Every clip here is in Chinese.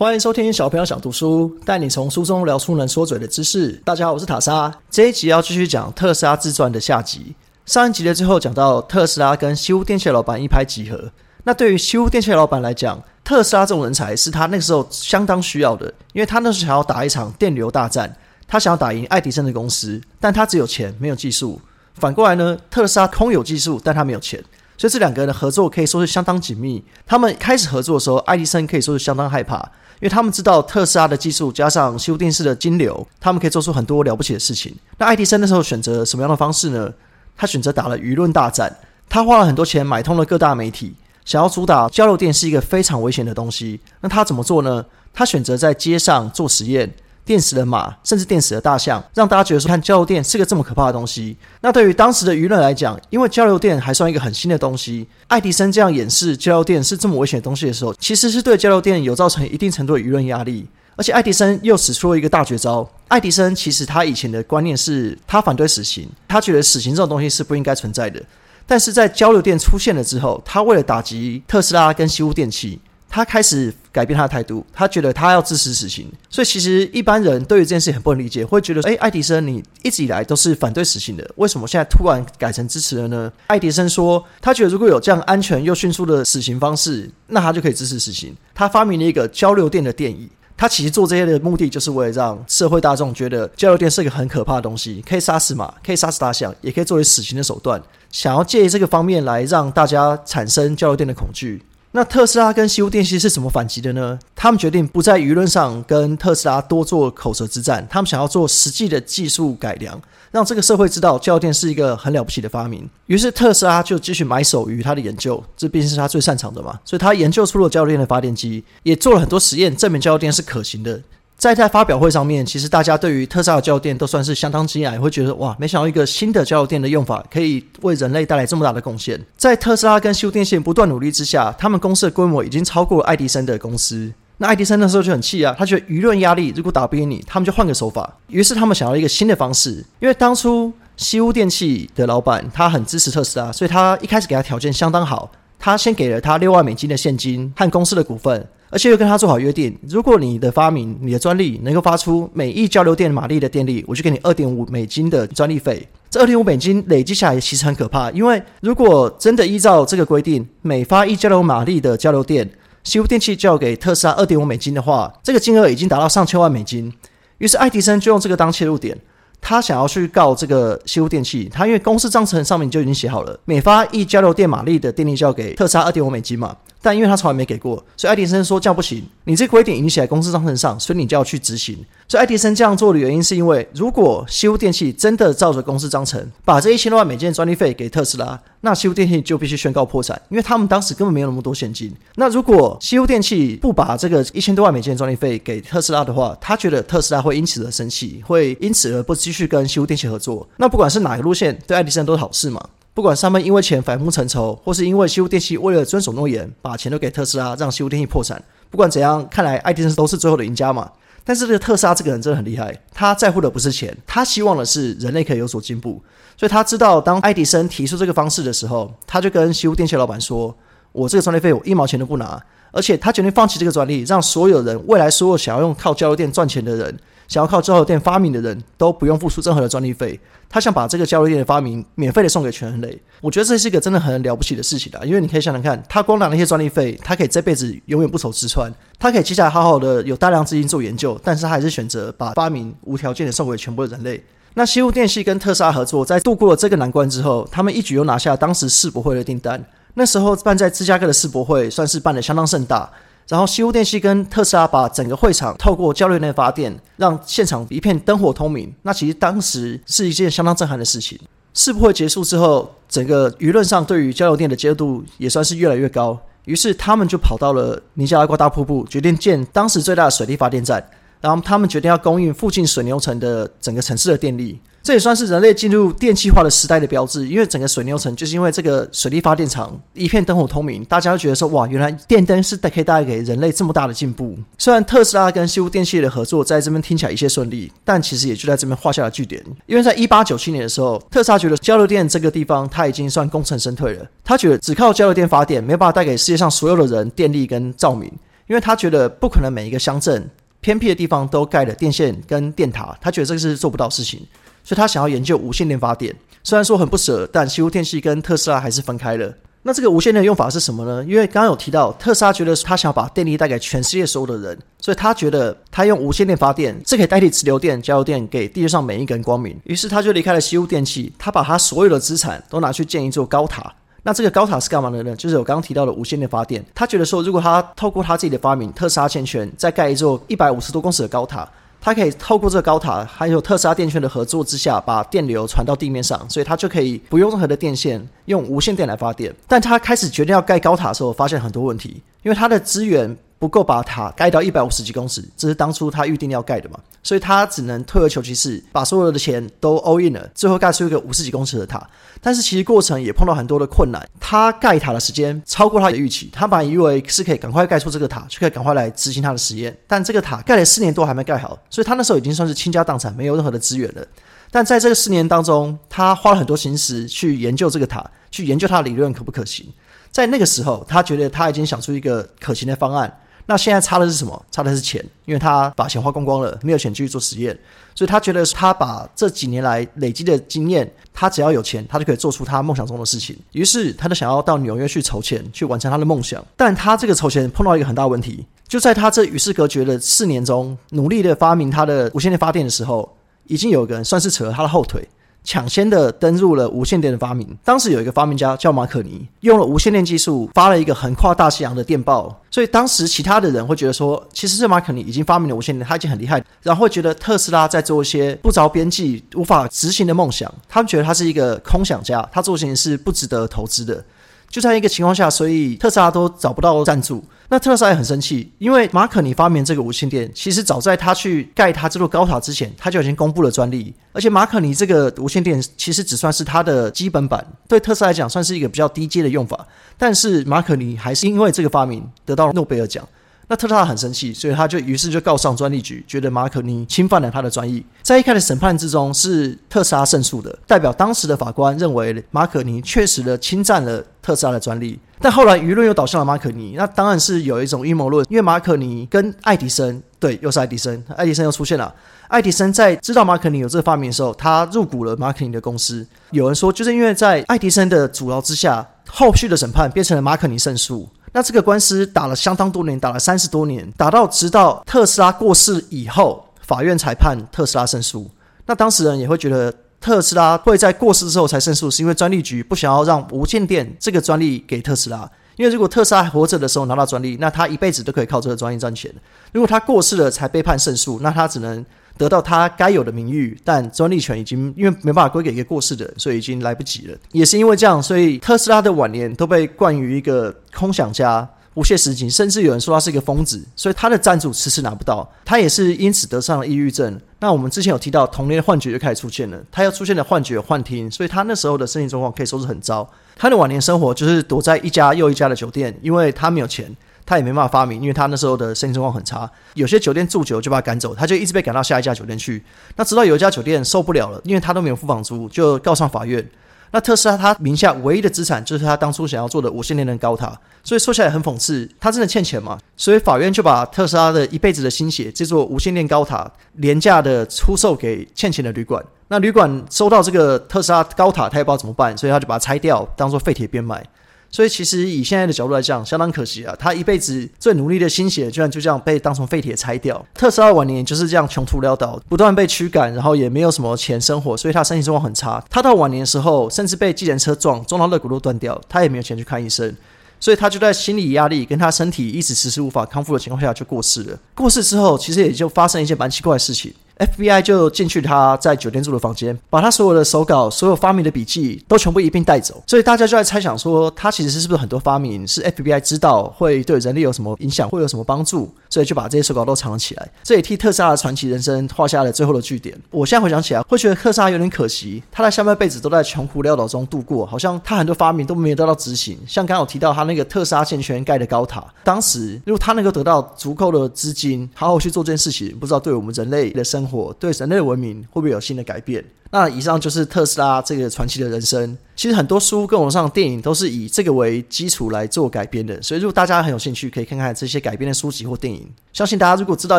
欢迎收听小朋友想读书，带你从书中聊出能说嘴的知识。大家好，我是塔莎。这一集要继续讲特斯拉自传的下集。上一集的最后讲到特斯拉跟西屋电器老板一拍即合。那对于西屋电器老板来讲，特斯拉这种人才是他那个时候相当需要的，因为他那时候想要打一场电流大战，他想要打赢爱迪生的公司，但他只有钱没有技术。反过来呢，特斯拉空有技术，但他没有钱。所以这两个人的合作可以说是相当紧密。他们开始合作的时候，爱迪生可以说是相当害怕，因为他们知道特斯拉的技术加上修电视的金流，他们可以做出很多了不起的事情。那爱迪生那时候选择什么样的方式呢？他选择打了舆论大战，他花了很多钱买通了各大媒体，想要主打交流电是一个非常危险的东西。那他怎么做呢？他选择在街上做实验。电死的马，甚至电死的大象，让大家觉得说看交流电是个这么可怕的东西。那对于当时的舆论来讲，因为交流电还算一个很新的东西，爱迪生这样演示交流电是这么危险的东西的时候，其实是对交流电有造成一定程度的舆论压力。而且爱迪生又使出了一个大绝招。爱迪生其实他以前的观念是他反对死刑，他觉得死刑这种东西是不应该存在的。但是在交流电出现了之后，他为了打击特斯拉跟西屋电器。他开始改变他的态度，他觉得他要支持死刑，所以其实一般人对于这件事很不能理解，会觉得，哎，爱迪生你一直以来都是反对死刑的，为什么现在突然改成支持了呢？爱迪生说，他觉得如果有这样安全又迅速的死刑方式，那他就可以支持死刑。他发明了一个交流电的电椅，他其实做这些的目的，就是为了让社会大众觉得交流电是一个很可怕的东西，可以杀死马，可以杀死大象，也可以作为死刑的手段，想要借这个方面来让大家产生交流电的恐惧。那特斯拉跟西屋电器是怎么反击的呢？他们决定不在舆论上跟特斯拉多做口舌之战，他们想要做实际的技术改良，让这个社会知道交流电是一个很了不起的发明。于是特斯拉就继续埋首于他的研究，这毕竟是他最擅长的嘛，所以他研究出了交流电的发电机，也做了很多实验，证明交流电是可行的。在在发表会上面，其实大家对于特斯拉的交流电都算是相当惊讶，也会觉得哇，没想到一个新的交流电的用法可以为人类带来这么大的贡献。在特斯拉跟修电线不断努力之下，他们公司的规模已经超过了爱迪生的公司。那爱迪生那时候就很气啊，他觉得舆论压力如果打不赢你，他们就换个手法。于是他们想要一个新的方式，因为当初西屋电器的老板他很支持特斯拉，所以他一开始给他条件相当好，他先给了他六万美金的现金和公司的股份。而且又跟他做好约定，如果你的发明、你的专利能够发出每亿交流电马力的电力，我就给你二点五美金的专利费。这二点五美金累积下来其实很可怕，因为如果真的依照这个规定，每发一交流马力的交流电，西屋电器就要给特斯拉二点五美金的话，这个金额已经达到上千万美金。于是爱迪生就用这个当切入点，他想要去告这个西屋电器。他因为公司章程上面就已经写好了，每发一交流电马力的电力就要给特斯拉二点五美金嘛。但因为他从来没给过，所以爱迪生说这样不行。你这规定已经写在公司章程上，所以你就要去执行。所以爱迪生这样做的原因，是因为如果西屋电器真的照着公司章程，把这一千多万美金的专利费给特斯拉，那西屋电器就必须宣告破产，因为他们当时根本没有那么多现金。那如果西屋电器不把这个一千多万美金的专利费给特斯拉的话，他觉得特斯拉会因此而生气，会因此而不继续跟西屋电器合作。那不管是哪个路线，对爱迪生都是好事嘛。不管他们因为钱反目成仇，或是因为西屋电器为了遵守诺言，把钱都给特斯拉，让西屋电器破产。不管怎样，看来爱迪生都是最后的赢家嘛。但是这个特斯拉这个人真的很厉害，他在乎的不是钱，他希望的是人类可以有所进步。所以他知道，当爱迪生提出这个方式的时候，他就跟西屋电器老板说：“我这个专利费我一毛钱都不拿，而且他决定放弃这个专利，让所有人未来所有想要用靠交流电赚钱的人。”想要靠交流电发明的人都不用付出任何的专利费，他想把这个交流电的发明免费的送给全人类。我觉得这是一个真的很了不起的事情啊！因为你可以想想看，他光拿那些专利费，他可以这辈子永远不愁吃穿，他可以接下来好好的有大量资金做研究，但是他还是选择把发明无条件的送给全部的人类。那西屋电器跟特斯拉合作，在度过了这个难关之后，他们一举又拿下当时世博会的订单。那时候办在芝加哥的世博会，算是办的相当盛大。然后西屋电器跟特斯拉把整个会场透过交流电发电，让现场一片灯火通明。那其实当时是一件相当震撼的事情。世博会结束之后，整个舆论上对于交流电的接受度也算是越来越高。于是他们就跑到了尼加拉瓜大瀑布，决定建当时最大的水力发电站。然后他们决定要供应附近水牛城的整个城市的电力。这也算是人类进入电气化的时代的标志，因为整个水牛城就是因为这个水力发电厂一片灯火通明，大家都觉得说哇，原来电灯是可以带给人类这么大的进步。虽然特斯拉跟西屋电器的合作在这边听起来一切顺利，但其实也就在这边画下了句点。因为在一八九七年的时候，特斯拉觉得交流电这个地方它已经算功成身退了，他觉得只靠交流电发电没有办法带给世界上所有的人电力跟照明。因为他觉得不可能每一个乡镇偏僻的地方都盖了电线跟电塔，他觉得这个是做不到事情，所以他想要研究无线电发电。虽然说很不舍，但西屋电器跟特斯拉还是分开了。那这个无线电的用法是什么呢？因为刚刚有提到，特斯拉觉得他想要把电力带给全世界所有的人，所以他觉得他用无线电发电，这可以代替直流电、交流电给地球上每一个人光明。于是他就离开了西屋电器，他把他所有的资产都拿去建一座高塔。那这个高塔是干嘛的呢？就是我刚刚提到的无线电发电。他觉得说，如果他透过他自己的发明，特斯拉线圈再盖一座一百五十多公尺的高塔。他可以透过这个高塔，还有特斯拉电圈的合作之下，把电流传到地面上，所以他就可以不用任何的电线，用无线电来发电。但他开始决定要盖高塔的时候，发现很多问题，因为他的资源不够把塔盖到一百五十几公尺，这是当初他预定要盖的嘛，所以他只能退而求其次，把所有的钱都 all in 了，最后盖出一个五十几公尺的塔。但是其实过程也碰到很多的困难，他盖塔的时间超过他的预期，他本来以为是可以赶快盖出这个塔，就可以赶快来执行他的实验，但这个塔盖了四年多还没盖好，所以他那时候已经算是倾家荡产，没有任何的资源了。但在这个四年当中，他花了很多心思去研究这个塔，去研究它的理论可不可行。在那个时候，他觉得他已经想出一个可行的方案。那现在差的是什么？差的是钱，因为他把钱花光光了，没有钱继续做实验，所以他觉得他把这几年来累积的经验，他只要有钱，他就可以做出他梦想中的事情。于是他就想要到纽约去筹钱，去完成他的梦想。但他这个筹钱碰到一个很大问题，就在他这与世隔绝的四年中，努力的发明他的无线电发电的时候，已经有个人算是扯了他的后腿。抢先的登入了无线电的发明。当时有一个发明家叫马可尼，用了无线电技术发了一个横跨大西洋的电报。所以当时其他的人会觉得说，其实这马可尼已经发明了无线电，他已经很厉害。然后会觉得特斯拉在做一些不着边际、无法执行的梦想。他们觉得他是一个空想家，他做事情是不值得投资的。就在一个情况下，所以特斯拉都找不到赞助。那特斯拉也很生气，因为马可尼发明这个无线电，其实早在他去盖他这座高塔之前，他就已经公布了专利。而且马可尼这个无线电其实只算是它的基本版，对特斯拉来讲算是一个比较低阶的用法。但是马可尼还是因为这个发明得到了诺贝尔奖。那特斯拉很生气，所以他就于是就告上专利局，觉得马可尼侵犯了他的专利。在一开始审判之中，是特斯拉胜诉的，代表当时的法官认为马可尼确实的侵占了特斯拉的专利。但后来舆论又导向了马可尼，那当然是有一种阴谋论，因为马可尼跟爱迪生，对，又是爱迪生，爱迪生又出现了。爱迪生在知道马可尼有这个发明的时候，他入股了马可尼的公司。有人说，就是因为在爱迪生的阻挠之下，后续的审判变成了马可尼胜诉。那这个官司打了相当多年，打了三十多年，打到直到特斯拉过世以后，法院才判特斯拉胜诉。那当事人也会觉得特斯拉会在过世之后才胜诉，是因为专利局不想要让无线电这个专利给特斯拉。因为如果特斯拉还活着的时候拿到专利，那他一辈子都可以靠这个专利赚钱。如果他过世了才被判胜诉，那他只能。得到他该有的名誉，但专利权已经因为没办法归给一个过世的人，所以已经来不及了。也是因为这样，所以特斯拉的晚年都被冠于一个空想家、不切实际，甚至有人说他是一个疯子。所以他的赞助迟迟拿不到，他也是因此得上了抑郁症。那我们之前有提到，童年的幻觉就开始出现了，他又出现了幻觉、幻听，所以他那时候的身体状况可以说是很糟。他的晚年生活就是躲在一家又一家的酒店，因为他没有钱。他也没办法发明，因为他那时候的生意状况很差。有些酒店住久就把他赶走，他就一直被赶到下一家酒店去。那直到有一家酒店受不了了，因为他都没有付房租，就告上法院。那特斯拉他名下唯一的资产就是他当初想要做的无线电的高塔，所以说起来很讽刺，他真的欠钱嘛？所以法院就把特斯拉的一辈子的心血，这座无线电高塔廉价的出售给欠钱的旅馆。那旅馆收到这个特斯拉高塔，他也不知道怎么办，所以他就把它拆掉，当做废铁变卖。所以其实以现在的角度来讲，相当可惜啊！他一辈子最努力的心血，居然就这样被当成废铁拆掉。特斯拉晚年就是这样穷途潦倒，不断被驱赶，然后也没有什么钱生活，所以他身体状况很差。他到晚年的时候，甚至被计程车撞，撞到肋骨都断掉，他也没有钱去看医生，所以他就在心理压力跟他身体一直迟迟无法康复的情况下就过世了。过世之后，其实也就发生一件蛮奇怪的事情。FBI 就进去他在酒店住的房间，把他所有的手稿、所有发明的笔记都全部一并带走。所以大家就在猜想说，他其实是不是很多发明是 FBI 知道会对人类有什么影响，会有什么帮助，所以就把这些手稿都藏了起来。这也替特斯拉的传奇人生画下了最后的句点。我现在回想起来，会觉得特斯拉有点可惜，他的下半辈子都在穷苦潦倒中度过，好像他很多发明都没有得到执行。像刚刚提到他那个特斯拉线圈盖的高塔，当时如果他能够得到足够的资金，好好去做这件事情，不知道对我们人类的生活。火，对人类的文明会不会有新的改变？那以上就是特斯拉这个传奇的人生。其实很多书跟网上电影都是以这个为基础来做改编的，所以如果大家很有兴趣，可以看看这些改编的书籍或电影。相信大家如果知道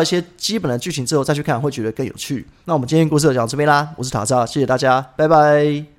一些基本的剧情之后再去看，会觉得更有趣。那我们今天故事就讲到这边啦，我是塔扎，谢谢大家，拜拜。